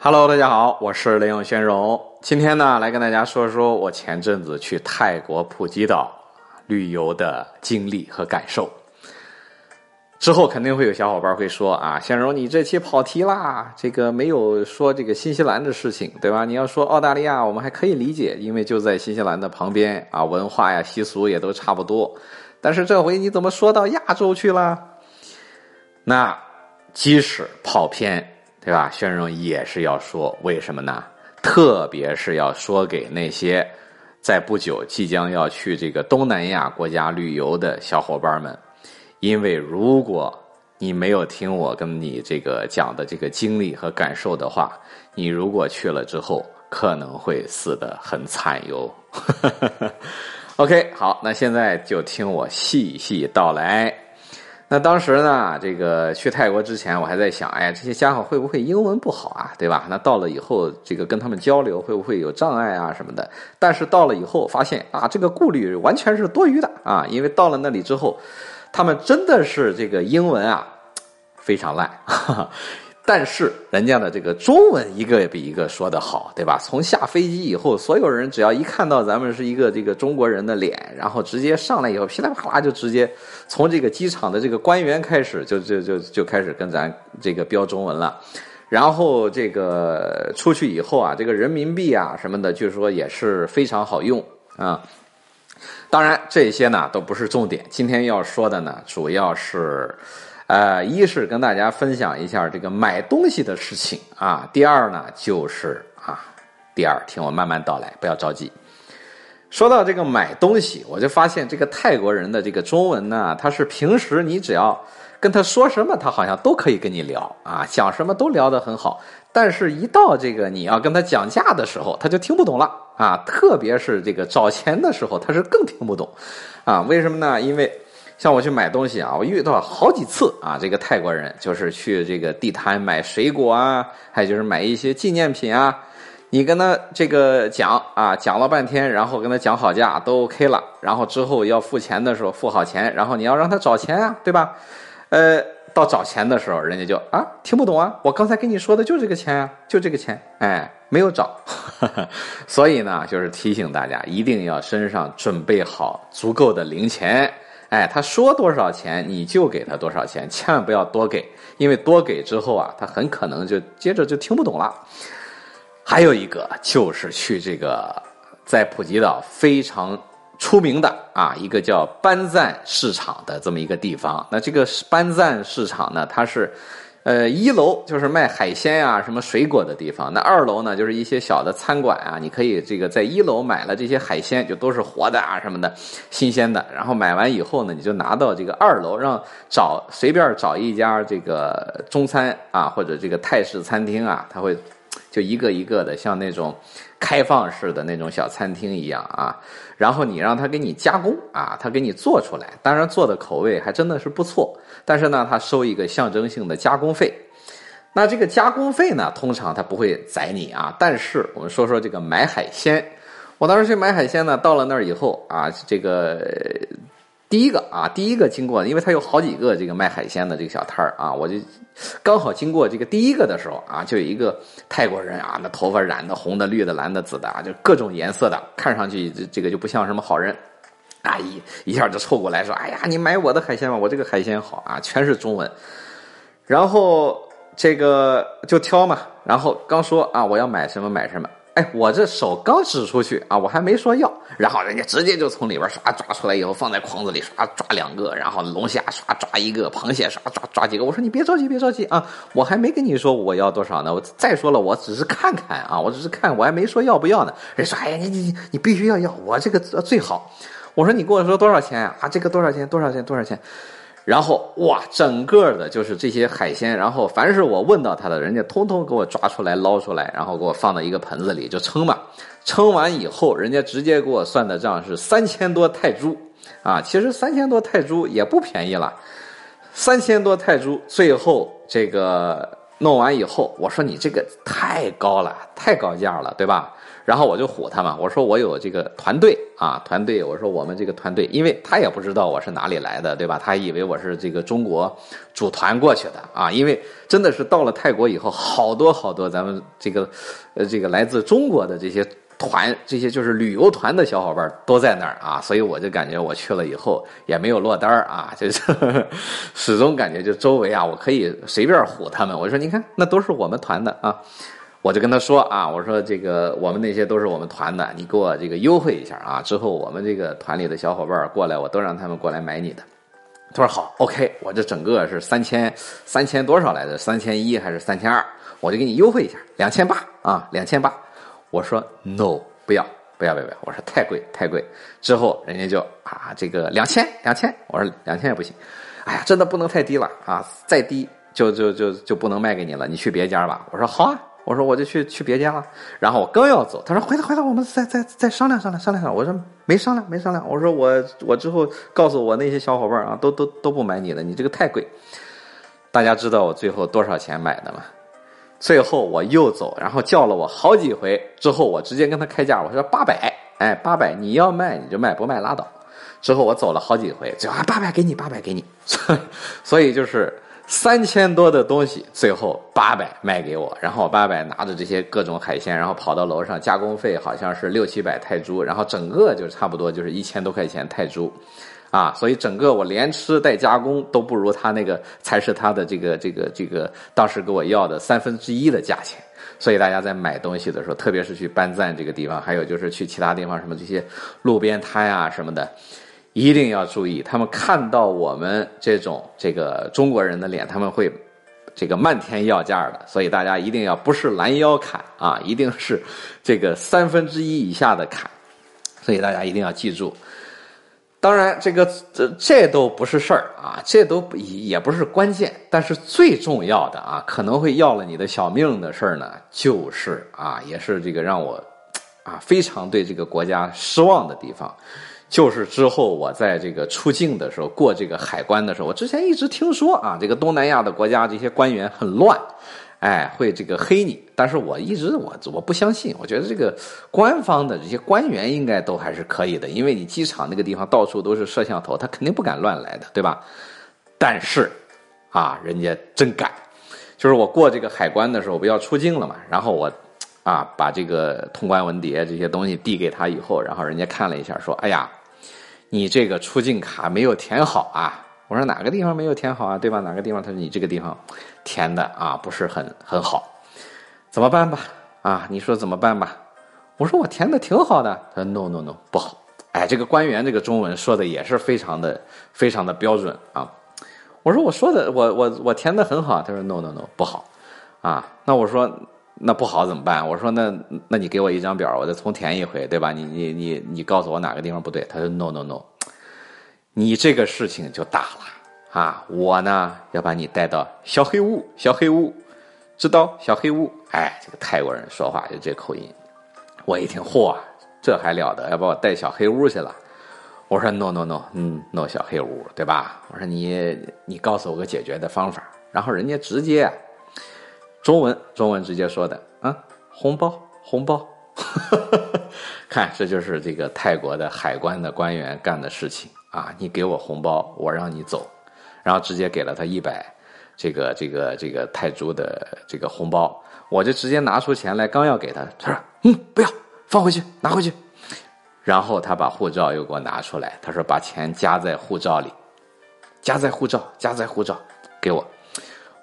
Hello，大家好，我是雷永轩荣。今天呢，来跟大家说说我前阵子去泰国普吉岛旅游的经历和感受。之后肯定会有小伙伴会说啊，先荣，你这期跑题啦，这个没有说这个新西兰的事情，对吧？你要说澳大利亚，我们还可以理解，因为就在新西兰的旁边啊，文化呀、习俗也都差不多。但是这回你怎么说到亚洲去了？那即使跑偏。对吧？宣荣也是要说，为什么呢？特别是要说给那些在不久即将要去这个东南亚国家旅游的小伙伴们，因为如果你没有听我跟你这个讲的这个经历和感受的话，你如果去了之后可能会死得很惨哟。OK，好，那现在就听我细细道来。那当时呢，这个去泰国之前，我还在想，哎呀，这些家伙会不会英文不好啊，对吧？那到了以后，这个跟他们交流会不会有障碍啊什么的？但是到了以后，发现啊，这个顾虑完全是多余的啊，因为到了那里之后，他们真的是这个英文啊非常烂。但是人家的这个中文一个比一个说的好，对吧？从下飞机以后，所有人只要一看到咱们是一个这个中国人的脸，然后直接上来以后，噼里啪啦就直接从这个机场的这个官员开始，就就就就开始跟咱这个标中文了。然后这个出去以后啊，这个人民币啊什么的，据说也是非常好用啊。当然这些呢都不是重点，今天要说的呢主要是。呃，一是跟大家分享一下这个买东西的事情啊，第二呢就是啊，第二听我慢慢道来，不要着急。说到这个买东西，我就发现这个泰国人的这个中文呢，他是平时你只要跟他说什么，他好像都可以跟你聊啊，讲什么都聊得很好，但是一到这个你要跟他讲价的时候，他就听不懂了啊，特别是这个找钱的时候，他是更听不懂啊，为什么呢？因为。像我去买东西啊，我遇到好几次啊，这个泰国人就是去这个地摊买水果啊，还有就是买一些纪念品啊。你跟他这个讲啊，讲了半天，然后跟他讲好价都 OK 了，然后之后要付钱的时候付好钱，然后你要让他找钱啊，对吧？呃，到找钱的时候，人家就啊听不懂啊，我刚才跟你说的就这个钱啊，就这个钱，哎，没有找。所以呢，就是提醒大家一定要身上准备好足够的零钱。哎，他说多少钱你就给他多少钱，千万不要多给，因为多给之后啊，他很可能就接着就听不懂了。还有一个就是去这个在普吉岛非常出名的啊，一个叫班赞市场的这么一个地方。那这个班赞市场呢，它是。呃，一楼就是卖海鲜啊，什么水果的地方。那二楼呢，就是一些小的餐馆啊。你可以这个在一楼买了这些海鲜，就都是活的啊，什么的，新鲜的。然后买完以后呢，你就拿到这个二楼，让找随便找一家这个中餐啊，或者这个泰式餐厅啊，他会就一个一个的像那种开放式的那种小餐厅一样啊。然后你让他给你加工啊，他给你做出来，当然做的口味还真的是不错。但是呢，他收一个象征性的加工费。那这个加工费呢，通常他不会宰你啊。但是我们说说这个买海鲜，我当时去买海鲜呢，到了那儿以后啊，这个第一个啊，第一个经过，因为他有好几个这个卖海鲜的这个小摊儿啊，我就刚好经过这个第一个的时候啊，就有一个泰国人啊，那头发染的红的、绿的、蓝的、紫的啊，就各种颜色的，看上去这这个就不像什么好人。阿姨 一下就凑过来说：“哎呀，你买我的海鲜吧，我这个海鲜好啊，全是中文。”然后这个就挑嘛，然后刚说啊，我要买什么买什么。哎，我这手刚指出去啊，我还没说要，然后人家直接就从里边刷抓出来以后放在筐子里，刷抓两个，然后龙虾刷抓一个，螃蟹刷抓抓几个。我说你别着急，别着急啊，我还没跟你说我要多少呢。我再说了，我只是看看啊，我只是看，我还没说要不要呢。人说：“哎呀，你你你必须要要，我这个最好。”我说你跟我说多少钱？啊，这个多少钱？多少钱？多少钱？然后哇，整个的就是这些海鲜，然后凡是我问到他的，人家通通给我抓出来捞出来，然后给我放到一个盆子里就称嘛。称完以后，人家直接给我算的账是三千多泰铢啊。其实三千多泰铢也不便宜了，三千多泰铢，最后这个弄完以后，我说你这个太高了，太高价了，对吧？然后我就唬他嘛，我说我有这个团队啊，团队，我说我们这个团队，因为他也不知道我是哪里来的，对吧？他以为我是这个中国组团过去的啊，因为真的是到了泰国以后，好多好多咱们这个呃这个来自中国的这些。团这些就是旅游团的小伙伴都在那儿啊，所以我就感觉我去了以后也没有落单儿啊，就是始终感觉就周围啊，我可以随便唬他们。我说你看，那都是我们团的啊，我就跟他说啊，我说这个我们那些都是我们团的，你给我这个优惠一下啊，之后我们这个团里的小伙伴过来，我都让他们过来买你的。他说好，OK，我这整个是三千三千多少来着，三千一还是三千二，我就给你优惠一下，两千八啊，两千八。我说 no，不要，不要，不要，不要！我说太贵，太贵。之后人家就啊，这个两千，两千。我说两千也不行。哎呀，真的不能太低了啊！再低就就就就不能卖给你了，你去别家吧。我说好啊，我说我就去去别家了。然后我刚要走，他说回来回来，我们再再再商量商量商量商量。我说没商量没商量。我说我我之后告诉我那些小伙伴啊，都都都不买你的，你这个太贵。大家知道我最后多少钱买的吗？最后我又走，然后叫了我好几回，之后我直接跟他开价，我说八百，哎，八百你要卖你就卖，不卖拉倒。之后我走了好几回，就啊八百给你，八百给你，所以就是三千多的东西，最后八百卖给我，然后我八百拿着这些各种海鲜，然后跑到楼上，加工费好像是六七百泰铢，然后整个就差不多就是一千多块钱泰铢。啊，所以整个我连吃带加工都不如他那个，才是他的这个这个这个当时给我要的三分之一的价钱。所以大家在买东西的时候，特别是去班赞这个地方，还有就是去其他地方什么这些路边摊啊什么的，一定要注意，他们看到我们这种这个中国人的脸，他们会这个漫天要价的。所以大家一定要不是拦腰砍啊，一定是这个三分之一以下的砍。所以大家一定要记住。当然，这个这这都不是事儿啊，这都也不是关键。但是最重要的啊，可能会要了你的小命的事儿呢，就是啊，也是这个让我啊非常对这个国家失望的地方，就是之后我在这个出境的时候过这个海关的时候，我之前一直听说啊，这个东南亚的国家这些官员很乱。哎，会这个黑你，但是我一直我我不相信，我觉得这个官方的这些官员应该都还是可以的，因为你机场那个地方到处都是摄像头，他肯定不敢乱来的，对吧？但是，啊，人家真敢，就是我过这个海关的时候，不要出境了嘛，然后我，啊，把这个通关文牒这些东西递给他以后，然后人家看了一下，说，哎呀，你这个出境卡没有填好啊。我说哪个地方没有填好啊？对吧？哪个地方？他说你这个地方填的啊不是很很好，怎么办吧？啊，你说怎么办吧？我说我填的挺好的。他说 no no no 不好。哎，这个官员这个中文说的也是非常的非常的标准啊。我说我说的我我我填的很好。他说 no no no 不好。啊，那我说那不好怎么办？我说那那你给我一张表，我再重填一回，对吧？你你你你告诉我哪个地方不对？他说 no no no。你这个事情就大了啊！我呢要把你带到小黑屋，小黑屋，知道小黑屋？哎，这个泰国人说话就这口音。我一听，嚯，这还了得？要把我带小黑屋去了？我说 no no no，嗯，no 小黑屋，对吧？我说你你告诉我个解决的方法。然后人家直接中文中文直接说的啊，红包红包，看这就是这个泰国的海关的官员干的事情。啊，你给我红包，我让你走，然后直接给了他一百，这个这个这个泰铢的这个红包，我就直接拿出钱来，刚要给他，他说嗯，不要，放回去，拿回去。然后他把护照又给我拿出来，他说把钱夹在护照里，夹在护照，夹在护照，给我，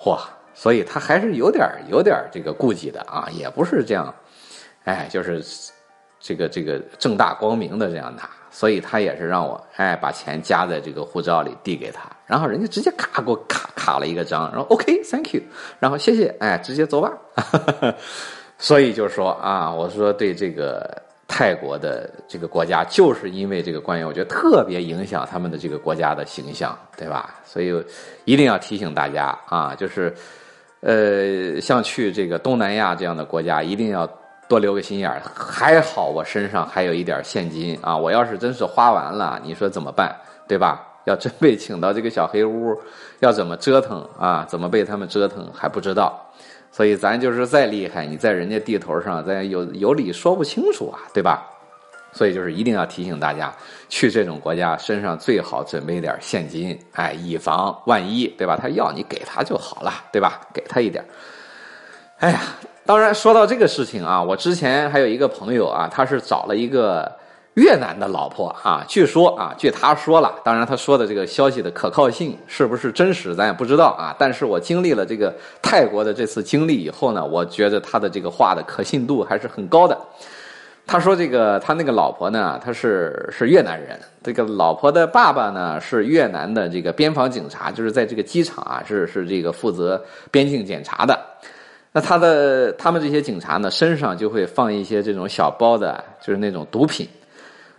嚯，所以他还是有点有点这个顾忌的啊，也不是这样，哎，就是这个这个正大光明的这样拿。所以他也是让我哎把钱夹在这个护照里递给他，然后人家直接咔给我卡卡了一个章，然后 OK，Thank you，然后谢谢，哎，直接走吧。所以就说啊，我说对这个泰国的这个国家，就是因为这个官员，我觉得特别影响他们的这个国家的形象，对吧？所以一定要提醒大家啊，就是呃，像去这个东南亚这样的国家，一定要。多留个心眼儿，还好我身上还有一点现金啊！我要是真是花完了，你说怎么办？对吧？要真被请到这个小黑屋，要怎么折腾啊？怎么被他们折腾还不知道。所以咱就是再厉害，你在人家地头上，咱有有理说不清楚啊，对吧？所以就是一定要提醒大家，去这种国家身上最好准备点现金，哎，以防万一，对吧？他要你给他就好了，对吧？给他一点。哎呀，当然说到这个事情啊，我之前还有一个朋友啊，他是找了一个越南的老婆啊，据说啊，据他说了，当然他说的这个消息的可靠性是不是真实，咱也不知道啊。但是我经历了这个泰国的这次经历以后呢，我觉得他的这个话的可信度还是很高的。他说：“这个他那个老婆呢，他是是越南人。这个老婆的爸爸呢是越南的这个边防警察，就是在这个机场啊，是是这个负责边境检查的。那他的他们这些警察呢，身上就会放一些这种小包的，就是那种毒品。”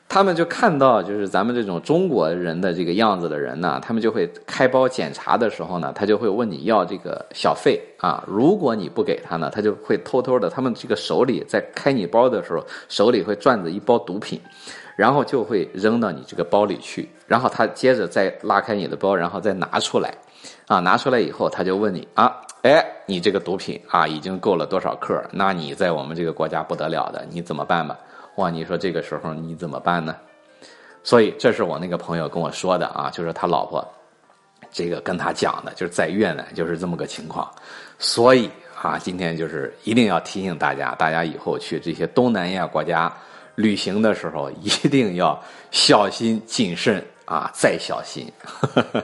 他们就看到，就是咱们这种中国人的这个样子的人呢，他们就会开包检查的时候呢，他就会问你要这个小费啊。如果你不给他呢，他就会偷偷的，他们这个手里在开你包的时候，手里会攥着一包毒品，然后就会扔到你这个包里去。然后他接着再拉开你的包，然后再拿出来，啊，拿出来以后他就问你啊，哎，你这个毒品啊已经够了多少克？那你在我们这个国家不得了的，你怎么办吧？哇，你说这个时候你怎么办呢？所以这是我那个朋友跟我说的啊，就是他老婆这个跟他讲的，就是在越南就是这么个情况。所以啊，今天就是一定要提醒大家，大家以后去这些东南亚国家旅行的时候，一定要小心谨慎啊，再小心。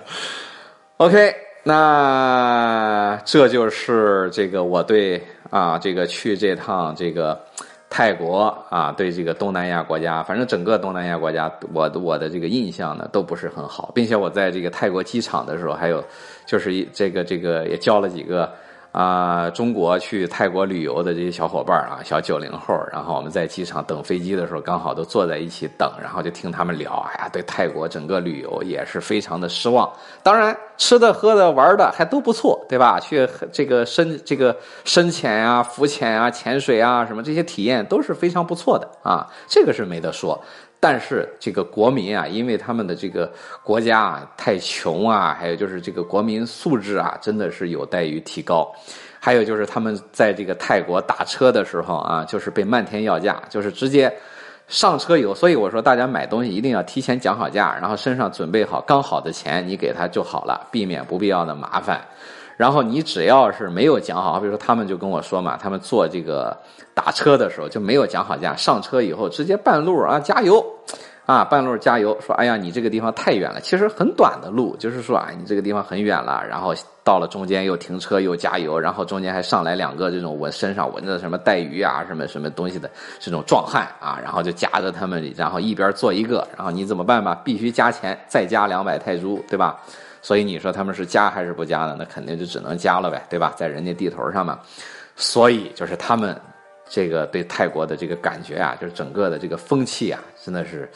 OK，那这就是这个我对啊这个去这趟这个。泰国啊，对这个东南亚国家，反正整个东南亚国家，我我的这个印象呢都不是很好，并且我在这个泰国机场的时候，还有就是这个这个也交了几个。啊，中国去泰国旅游的这些小伙伴啊，小九零后，然后我们在机场等飞机的时候，刚好都坐在一起等，然后就听他们聊，哎呀，对泰国整个旅游也是非常的失望。当然，吃的、喝的、玩的还都不错，对吧？去这个深这个深潜啊、浮潜啊、潜水啊，什么这些体验都是非常不错的啊，这个是没得说。但是这个国民啊，因为他们的这个国家啊太穷啊，还有就是这个国民素质啊，真的是有待于提高。还有就是他们在这个泰国打车的时候啊，就是被漫天要价，就是直接上车以后，所以我说大家买东西一定要提前讲好价，然后身上准备好刚好的钱，你给他就好了，避免不必要的麻烦。然后你只要是没有讲好，比如说他们就跟我说嘛，他们坐这个打车的时候就没有讲好价，上车以后直接半路啊加油，啊半路加油，说哎呀你这个地方太远了，其实很短的路，就是说啊你这个地方很远了，然后到了中间又停车又加油，然后中间还上来两个这种闻身上纹着什么带鱼啊什么什么东西的这种壮汉啊，然后就夹着他们，然后一边坐一个，然后你怎么办吧？必须加钱，再加两百泰铢，对吧？所以你说他们是加还是不加呢？那肯定就只能加了呗，对吧？在人家地头上嘛。所以就是他们这个对泰国的这个感觉啊，就是整个的这个风气啊，真的是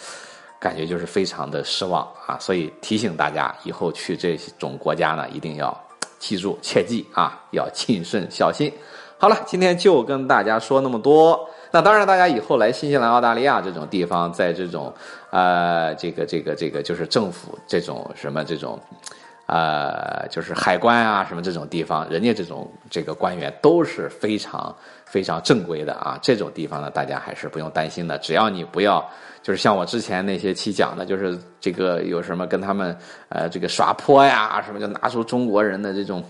感觉就是非常的失望啊。所以提醒大家，以后去这种国家呢，一定要记住、切记啊，要谨慎小心。好了，今天就跟大家说那么多。那当然，大家以后来新西兰、澳大利亚这种地方，在这种呃，这个、这个、这个，就是政府这种什么这种，呃，就是海关啊什么这种地方，人家这种这个官员都是非常非常正规的啊。这种地方呢，大家还是不用担心的。只要你不要，就是像我之前那些期讲的，就是这个有什么跟他们呃这个耍泼呀什么，就拿出中国人的这种。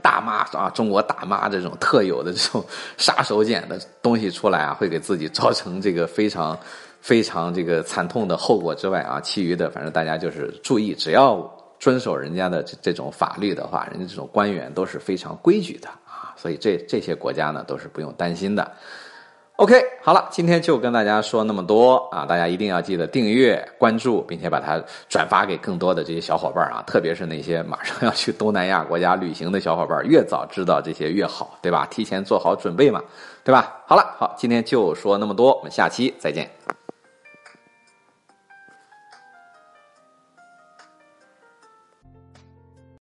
大妈啊，中国大妈这种特有的这种杀手锏的东西出来啊，会给自己造成这个非常非常这个惨痛的后果之外啊，其余的反正大家就是注意，只要遵守人家的这这种法律的话，人家这种官员都是非常规矩的啊，所以这这些国家呢都是不用担心的。OK，好了，今天就跟大家说那么多啊！大家一定要记得订阅、关注，并且把它转发给更多的这些小伙伴啊！特别是那些马上要去东南亚国家旅行的小伙伴，越早知道这些越好，对吧？提前做好准备嘛，对吧？好了，好，今天就说那么多，我们下期再见。